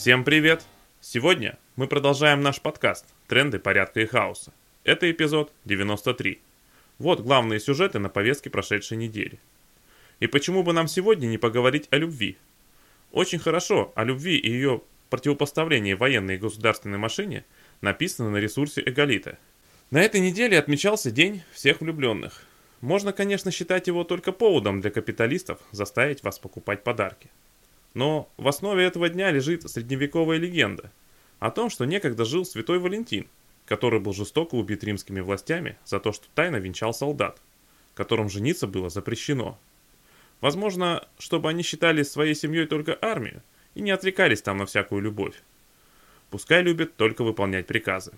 Всем привет! Сегодня мы продолжаем наш подкаст «Тренды порядка и хаоса». Это эпизод 93. Вот главные сюжеты на повестке прошедшей недели. И почему бы нам сегодня не поговорить о любви? Очень хорошо о любви и ее противопоставлении военной и государственной машине написано на ресурсе Эголита. На этой неделе отмечался День всех влюбленных. Можно, конечно, считать его только поводом для капиталистов заставить вас покупать подарки. Но в основе этого дня лежит средневековая легенда о том, что некогда жил святой Валентин, который был жестоко убит римскими властями за то, что тайно венчал солдат, которым жениться было запрещено. Возможно, чтобы они считали своей семьей только армию и не отвлекались там на всякую любовь. Пускай любят только выполнять приказы.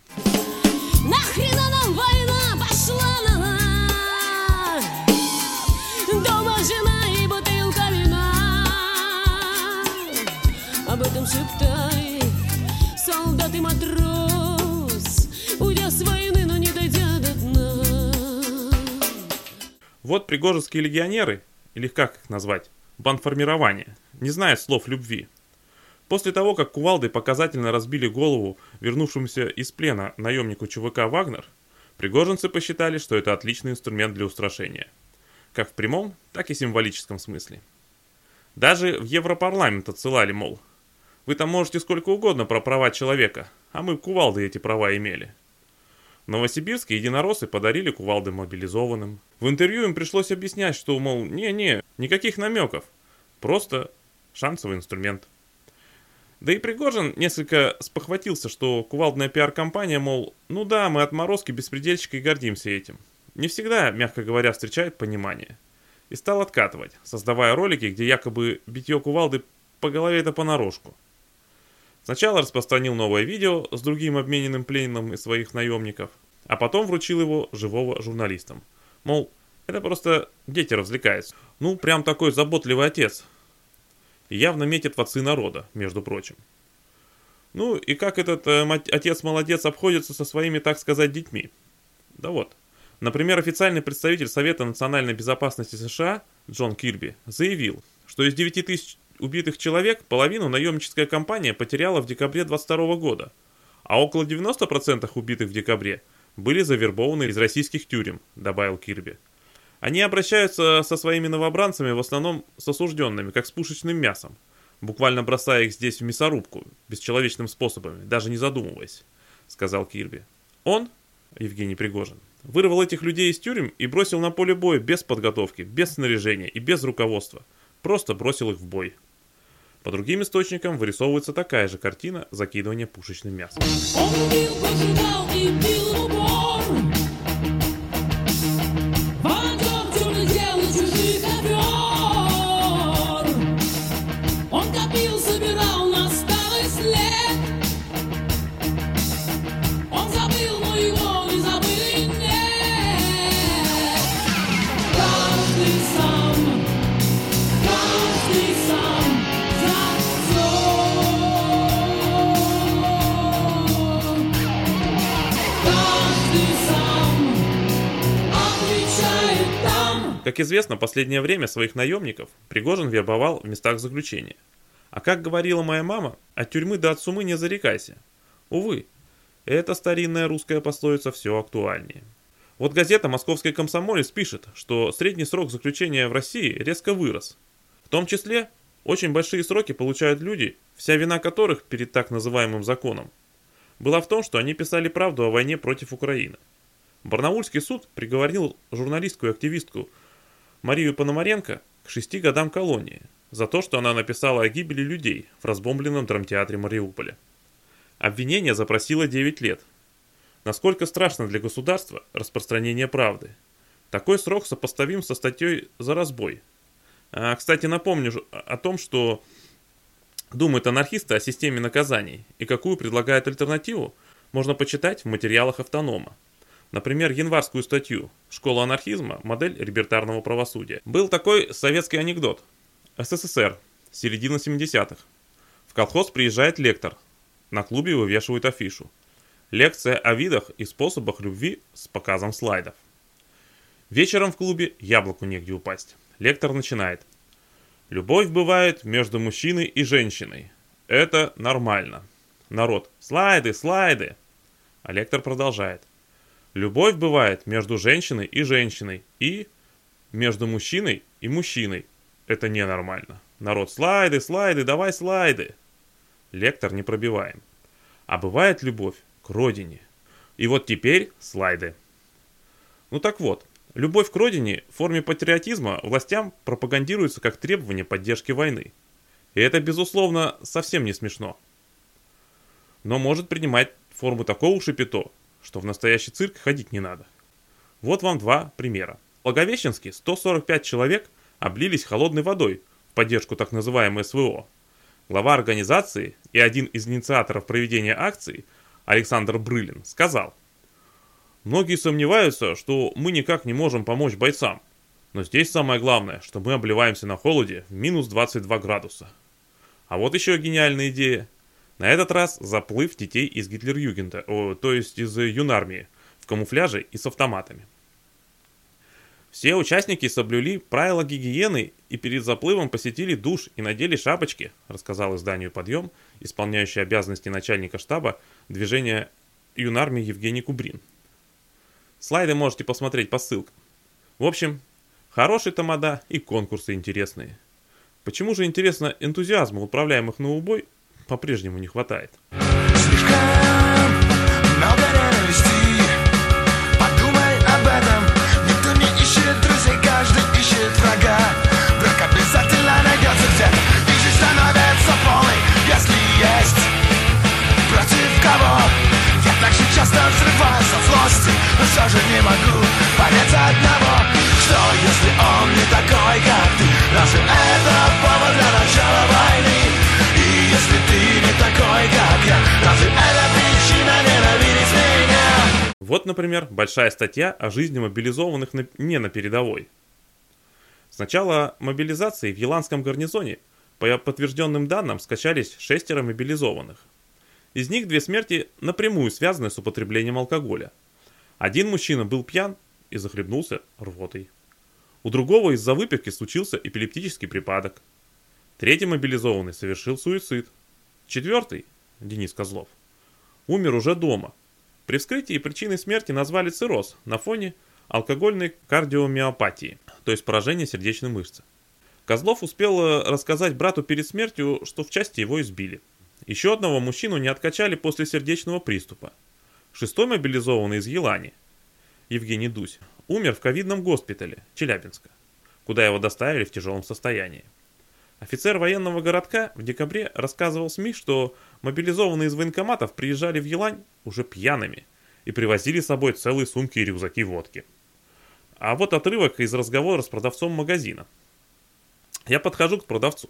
Нахрена нам война Об этом шептай солдат и матрос Уйдя с войны, но не дойдя до дна Вот пригожинские легионеры, или как их назвать, банформирование, не знают слов любви – После того, как кувалды показательно разбили голову вернувшемуся из плена наемнику ЧВК «Вагнер», пригожинцы посчитали, что это отличный инструмент для устрашения. Как в прямом, так и символическом смысле. Даже в Европарламент отсылали, мол, вы там можете сколько угодно про права человека, а мы кувалды эти права имели. В Новосибирске единороссы подарили кувалды мобилизованным. В интервью им пришлось объяснять, что, мол, не-не, никаких намеков, просто шансовый инструмент. Да и Пригожин несколько спохватился, что кувалдная пиар-компания, мол, ну да, мы отморозки беспредельщика и гордимся этим. Не всегда, мягко говоря, встречает понимание. И стал откатывать, создавая ролики, где якобы битье кувалды по голове это понарошку. Сначала распространил новое видео с другим обмененным пленным из своих наемников, а потом вручил его живого журналистам. Мол, это просто дети развлекаются. Ну, прям такой заботливый отец, и явно метит в отцы народа, между прочим. Ну и как этот э, отец-молодец обходится со своими, так сказать, детьми? Да вот. Например, официальный представитель Совета национальной безопасности США Джон Кирби заявил, что из 9 тысяч убитых человек половину наемническая компания потеряла в декабре 22 года, а около 90% убитых в декабре были завербованы из российских тюрем, добавил Кирби. Они обращаются со своими новобранцами в основном с осужденными, как с пушечным мясом, буквально бросая их здесь в мясорубку, бесчеловечным способами, даже не задумываясь, сказал Кирби. Он, Евгений Пригожин, вырвал этих людей из тюрем и бросил на поле боя без подготовки, без снаряжения и без руководства. Просто бросил их в бой. По другим источникам вырисовывается такая же картина закидывания пушечным мясом. Как известно, последнее время своих наемников Пригожин вербовал в местах заключения. А как говорила моя мама, от тюрьмы до отсумы не зарекайся. Увы, эта старинная русская пословица все актуальнее. Вот газета «Московский комсомолец» пишет, что средний срок заключения в России резко вырос. В том числе, очень большие сроки получают люди, вся вина которых перед так называемым законом была в том, что они писали правду о войне против Украины. Барнаульский суд приговорил журналистку и активистку Марию Пономаренко к шести годам колонии за то, что она написала о гибели людей в разбомбленном драмтеатре Мариуполя. Обвинение запросило 9 лет. Насколько страшно для государства распространение правды? Такой срок сопоставим со статьей за разбой. А, кстати, напомню о том, что думают анархисты о системе наказаний и какую предлагают альтернативу, можно почитать в материалах автонома. Например, январскую статью «Школа анархизма. Модель либертарного правосудия». Был такой советский анекдот. СССР. Середина 70-х. В колхоз приезжает лектор. На клубе вывешивают афишу. Лекция о видах и способах любви с показом слайдов. Вечером в клубе яблоку негде упасть. Лектор начинает. Любовь бывает между мужчиной и женщиной. это нормально. Народ, слайды, слайды. А лектор продолжает. Любовь бывает между женщиной и женщиной, и между мужчиной и мужчиной. Это ненормально. Народ, слайды, слайды, давай слайды. Лектор не пробиваем. А бывает любовь к родине. И вот теперь слайды. Ну так вот, любовь к родине в форме патриотизма властям пропагандируется как требование поддержки войны. И это, безусловно, совсем не смешно. Но может принимать форму такого шипито, что в настоящий цирк ходить не надо. Вот вам два примера. В Благовещенске 145 человек облились холодной водой в поддержку так называемой СВО. Глава организации и один из инициаторов проведения акции Александр Брылин сказал, «Многие сомневаются, что мы никак не можем помочь бойцам, но здесь самое главное, что мы обливаемся на холоде в минус 22 градуса. А вот еще гениальная идея. На этот раз заплыв детей из Гитлер-Югенда, то есть из юнармии, в камуфляже и с автоматами. Все участники соблюли правила гигиены и перед заплывом посетили душ и надели шапочки, рассказал изданию «Подъем», исполняющий обязанности начальника штаба движения юнармии Евгений Кубрин. Слайды можете посмотреть по ссылкам. В общем, хороший тамада и конкурсы интересные. Почему же, интересно, энтузиазма управляемых на убой по-прежнему не хватает. Слишком Вот, например, большая статья о жизни мобилизованных на... не на передовой. С начала мобилизации в Еланском гарнизоне по подтвержденным данным скачались шестеро мобилизованных. Из них две смерти напрямую связаны с употреблением алкоголя. Один мужчина был пьян и захлебнулся рвотой. У другого из-за выпивки случился эпилептический припадок. Третий мобилизованный совершил суицид. Четвертый, Денис Козлов, умер уже дома. При вскрытии причиной смерти назвали цирроз на фоне алкогольной кардиомиопатии, то есть поражения сердечной мышцы. Козлов успел э, рассказать брату перед смертью, что в части его избили. Еще одного мужчину не откачали после сердечного приступа. Шестой мобилизованный из Елани, Евгений Дусь, умер в ковидном госпитале Челябинска, куда его доставили в тяжелом состоянии. Офицер военного городка в декабре рассказывал СМИ, что мобилизованные из военкоматов приезжали в Елань уже пьяными и привозили с собой целые сумки и рюкзаки водки. А вот отрывок из разговора с продавцом магазина. Я подхожу к продавцу.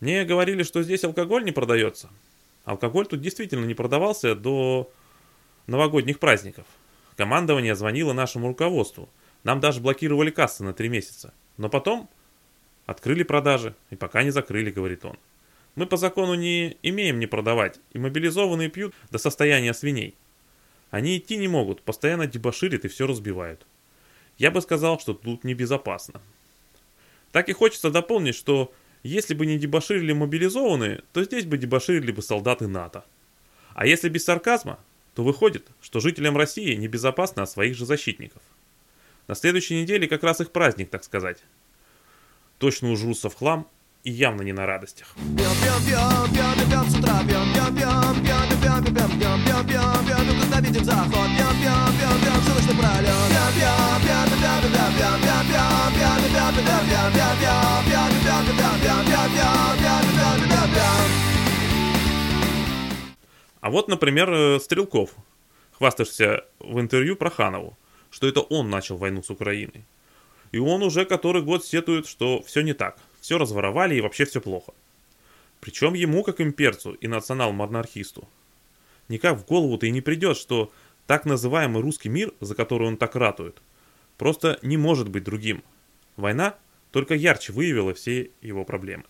Мне говорили, что здесь алкоголь не продается. Алкоголь тут действительно не продавался до новогодних праздников. Командование звонило нашему руководству. Нам даже блокировали кассы на три месяца. Но потом Открыли продажи, и пока не закрыли, говорит он. Мы по закону не имеем не продавать, и мобилизованные пьют до состояния свиней. Они идти не могут, постоянно дебоширят и все разбивают. Я бы сказал, что тут небезопасно. Так и хочется дополнить, что если бы не дебоширили мобилизованные, то здесь бы дебоширили бы солдаты НАТО. А если без сарказма, то выходит, что жителям России небезопасно от своих же защитников. На следующей неделе как раз их праздник, так сказать точно ужрутся в хлам и явно не на радостях. А вот, например, Стрелков, хвастаешься в интервью про Ханову, что это он начал войну с Украиной. И он уже который год сетует, что все не так, все разворовали и вообще все плохо. Причем ему, как имперцу и национал-монархисту. Никак в голову-то и не придет, что так называемый русский мир, за который он так ратует, просто не может быть другим. Война только ярче выявила все его проблемы.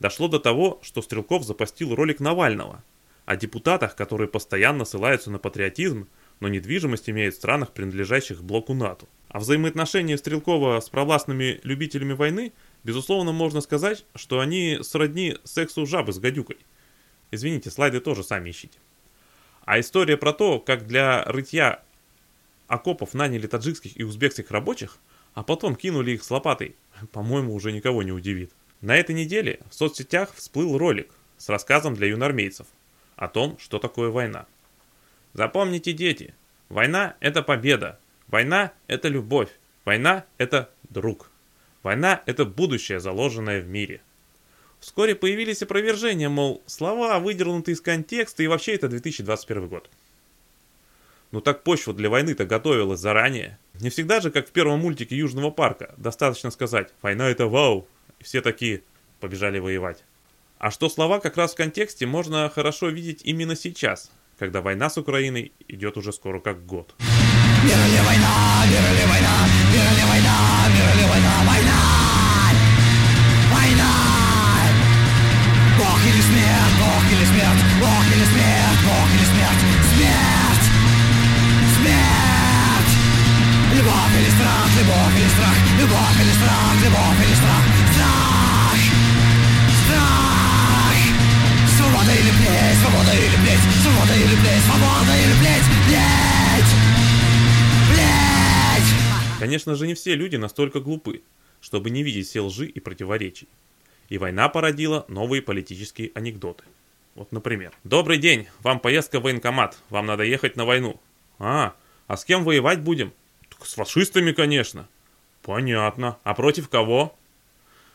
Дошло до того, что Стрелков запостил ролик Навального о депутатах, которые постоянно ссылаются на патриотизм, но недвижимость имеют в странах, принадлежащих блоку НАТО. А взаимоотношения Стрелкова с провластными любителями войны Безусловно, можно сказать, что они сродни сексу жабы с гадюкой. Извините, слайды тоже сами ищите. А история про то, как для рытья окопов наняли таджикских и узбекских рабочих, а потом кинули их с лопатой, по-моему, уже никого не удивит. На этой неделе в соцсетях всплыл ролик с рассказом для юнормейцев о том, что такое война. Запомните, дети, война – это победа, война – это любовь, война – это друг. Война – это будущее, заложенное в мире. Вскоре появились опровержения, мол, слова выдернуты из контекста и вообще это 2021 год. Ну так почва для войны-то готовилась заранее. Не всегда же, как в первом мультике Южного парка, достаточно сказать «война это вау», и все такие побежали воевать. А что слова как раз в контексте можно хорошо видеть именно сейчас, когда война с Украиной идет уже скоро как год. Мир ли война, мир ли война, свобода или или плеть, плеть! Конечно же, не все люди настолько глупы, чтобы не видеть все лжи и противоречий. И война породила новые политические анекдоты. Вот, например. «Добрый день, вам поездка в военкомат, вам надо ехать на войну». «А, а с кем воевать будем?» «Так с фашистами, конечно». «Понятно. А против кого?»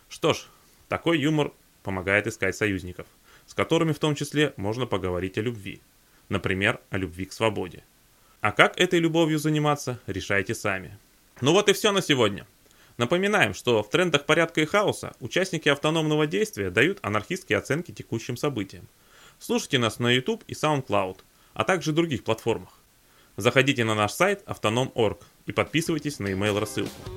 Что ж, такой юмор помогает искать союзников, с которыми в том числе можно поговорить о любви. Например, о любви к свободе. А как этой любовью заниматься, решайте сами. Ну вот и все на сегодня. Напоминаем, что в трендах порядка и хаоса участники автономного действия дают анархистские оценки текущим событиям. Слушайте нас на YouTube и SoundCloud, а также других платформах. Заходите на наш сайт autonom.org и подписывайтесь на email рассылку.